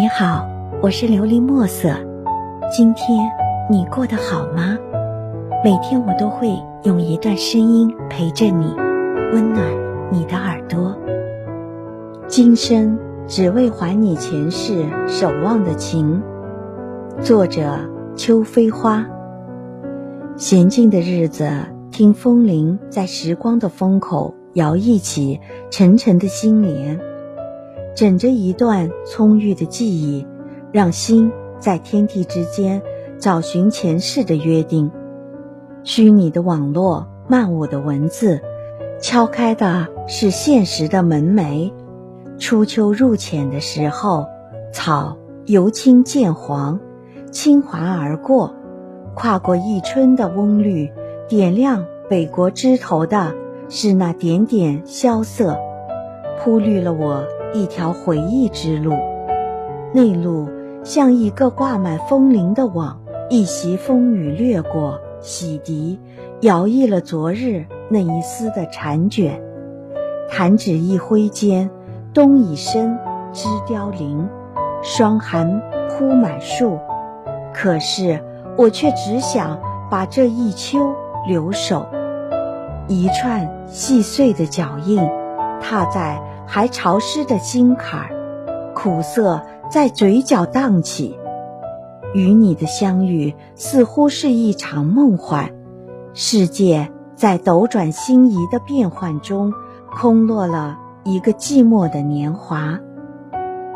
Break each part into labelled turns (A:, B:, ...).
A: 你好，我是琉璃墨色。今天你过得好吗？每天我都会用一段声音陪着你，温暖你的耳朵。今生只为还你前世守望的情。作者：秋飞花。闲静的日子，听风铃在时光的风口摇曳起沉沉的心莲。枕着一段葱郁的记忆，让心在天地之间找寻前世的约定。虚拟的网络，漫舞的文字，敲开的是现实的门楣。初秋入浅的时候，草由青渐黄，轻滑而过，跨过一春的翁绿，点亮北国枝头的是那点点萧瑟，铺绿了我。一条回忆之路，那路像一个挂满风铃的网，一袭风雨掠过，洗涤、摇曳了昨日那一丝的缠卷。弹指一挥间，冬已深，枝凋零，霜寒铺满树。可是我却只想把这一秋留守，一串细碎的脚印，踏在。还潮湿的心坎儿，苦涩在嘴角荡起。与你的相遇似乎是一场梦幻，世界在斗转星移的变幻中，空落了一个寂寞的年华，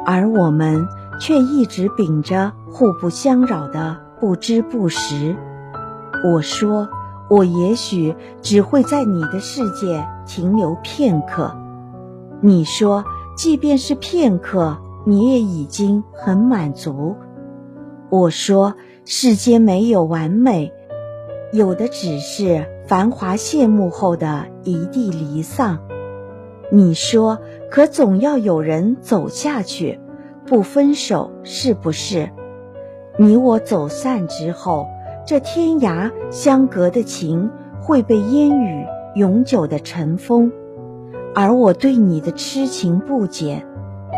A: 而我们却一直秉着互不相扰的不知不识。我说，我也许只会在你的世界停留片刻。你说，即便是片刻，你也已经很满足。我说，世间没有完美，有的只是繁华谢幕后的一地离丧。你说，可总要有人走下去，不分手是不是？你我走散之后，这天涯相隔的情会被烟雨永久的尘封。而我对你的痴情不减，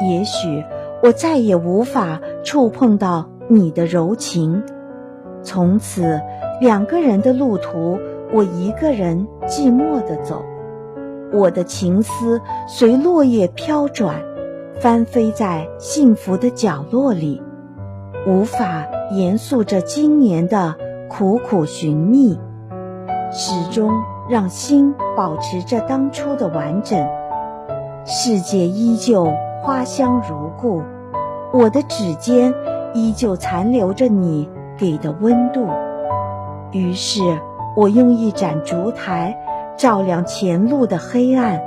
A: 也许我再也无法触碰到你的柔情。从此，两个人的路途，我一个人寂寞的走。我的情思随落叶飘转，翻飞在幸福的角落里，无法严肃着今年的苦苦寻觅，始终。让心保持着当初的完整，世界依旧花香如故，我的指尖依旧残留着你给的温度。于是，我用一盏烛台照亮前路的黑暗，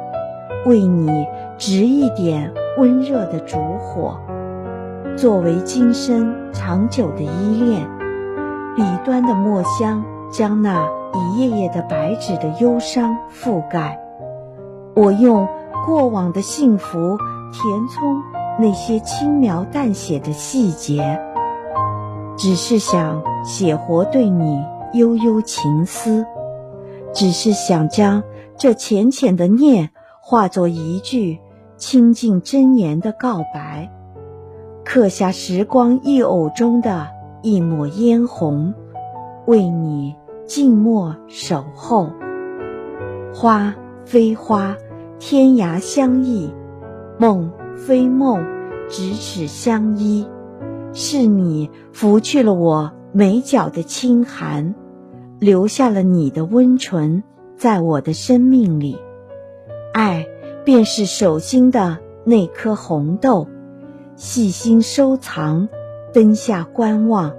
A: 为你执一点温热的烛火，作为今生长久的依恋。笔端的墨香将那。一页页的白纸的忧伤覆盖，我用过往的幸福填充那些轻描淡写的细节，只是想写活对你悠悠情思，只是想将这浅浅的念化作一句清净真言的告白，刻下时光一偶中的一抹嫣红，为你。静默守候，花非花，天涯相忆；梦非梦，咫尺相依。是你拂去了我眉角的清寒，留下了你的温存，在我的生命里。爱，便是手心的那颗红豆，细心收藏，灯下观望，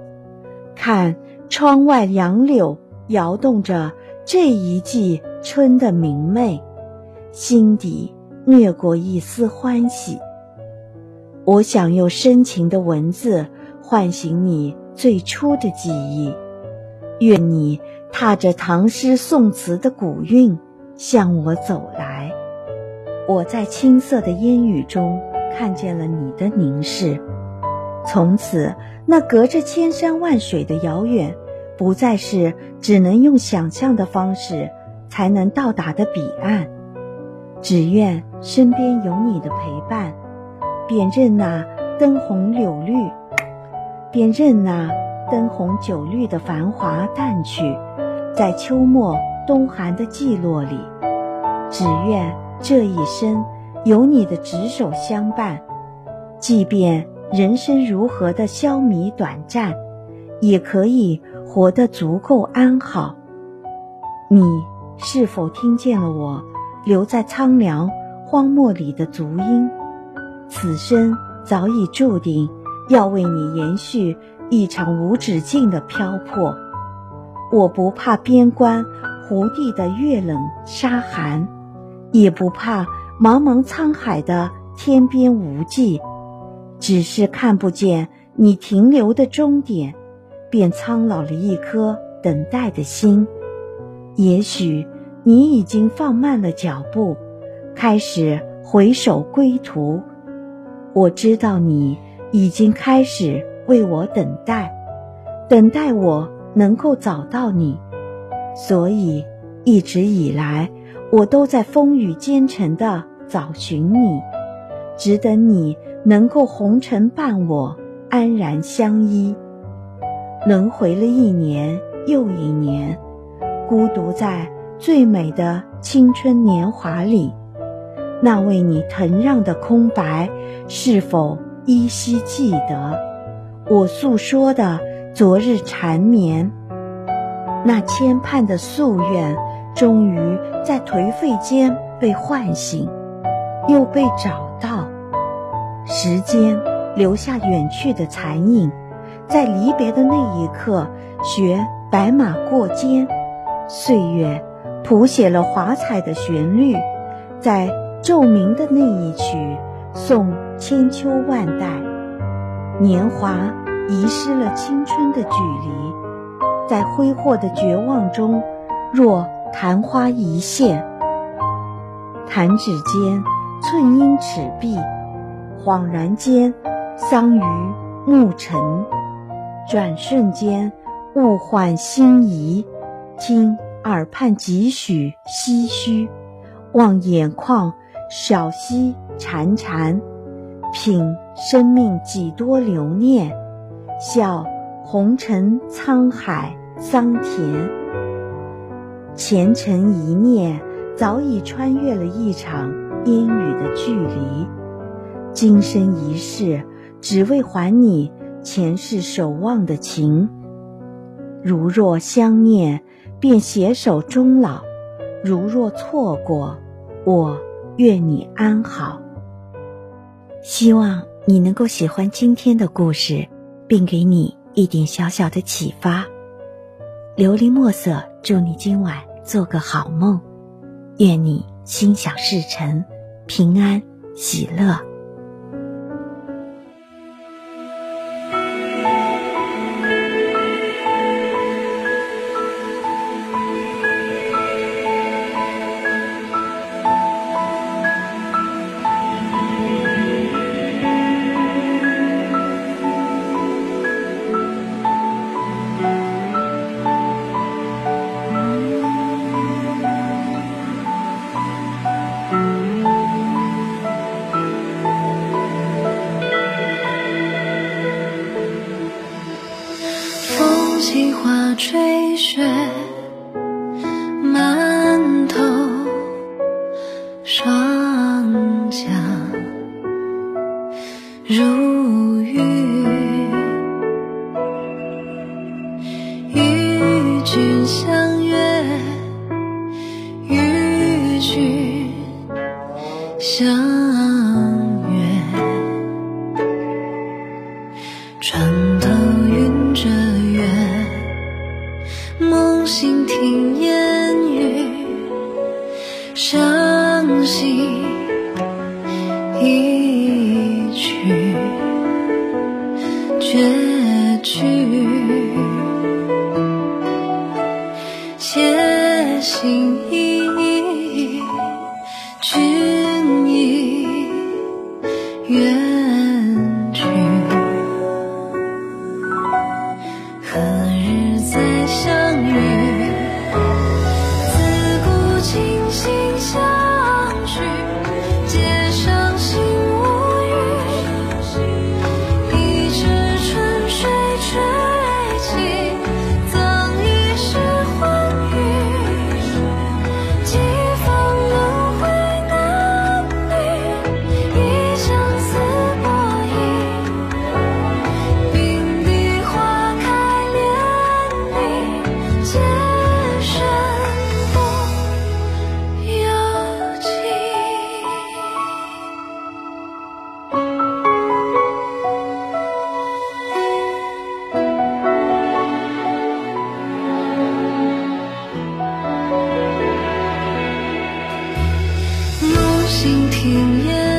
A: 看窗外杨柳。摇动着这一季春的明媚，心底掠过一丝欢喜。我想用深情的文字唤醒你最初的记忆，愿你踏着唐诗宋词的古韵向我走来。我在青涩的烟雨中看见了你的凝视，从此那隔着千山万水的遥远。不再是只能用想象的方式才能到达的彼岸，只愿身边有你的陪伴，便任那灯红柳绿，便任那灯红酒绿的繁华淡去，在秋末冬寒的寂落里，只愿这一生有你的执手相伴，即便人生如何的消弭短暂，也可以活得足够安好。你是否听见了我留在苍凉荒漠里的足音？此生早已注定要为你延续一场无止境的漂泊。我不怕边关胡地的月冷沙寒，也不怕茫茫沧海的天边无际，只是看不见你停留的终点，便苍老了一颗等待的心。也许你已经放慢了脚步，开始回首归途。我知道你已经开始为我等待，等待我能够找到你，所以一直以来我都在风雨兼程的找寻你，只等你能够红尘伴我安然相依。轮回了一年又一年，孤独在最美的青春年华里。那为你腾让的空白，是否依稀记得我诉说的昨日缠绵？那牵盼的夙愿，终于在颓废间被唤醒，又被找到。时间留下远去的残影，在离别的那一刻，学白马过肩。岁月谱写了华彩的旋律，在。奏鸣的那一曲，送千秋万代。年华遗失了青春的距离，在挥霍的绝望中，若昙花一现。弹指间，寸阴尺璧；恍然间，桑榆暮尘。转瞬间，物换星移。听耳畔几许唏嘘，望眼眶。小溪潺潺，品生命几多留念；笑红尘沧海桑田。前尘一念，早已穿越了一场烟雨的距离。今生一世，只为还你前世守望的情。如若相念，便携手终老；如若错过，我。愿你安好。希望你能够喜欢今天的故事，并给你一点小小的启发。琉璃墨色，祝你今晚做个好梦，愿你心想事成，平安喜乐。
B: 起花吹雪，绝句静听夜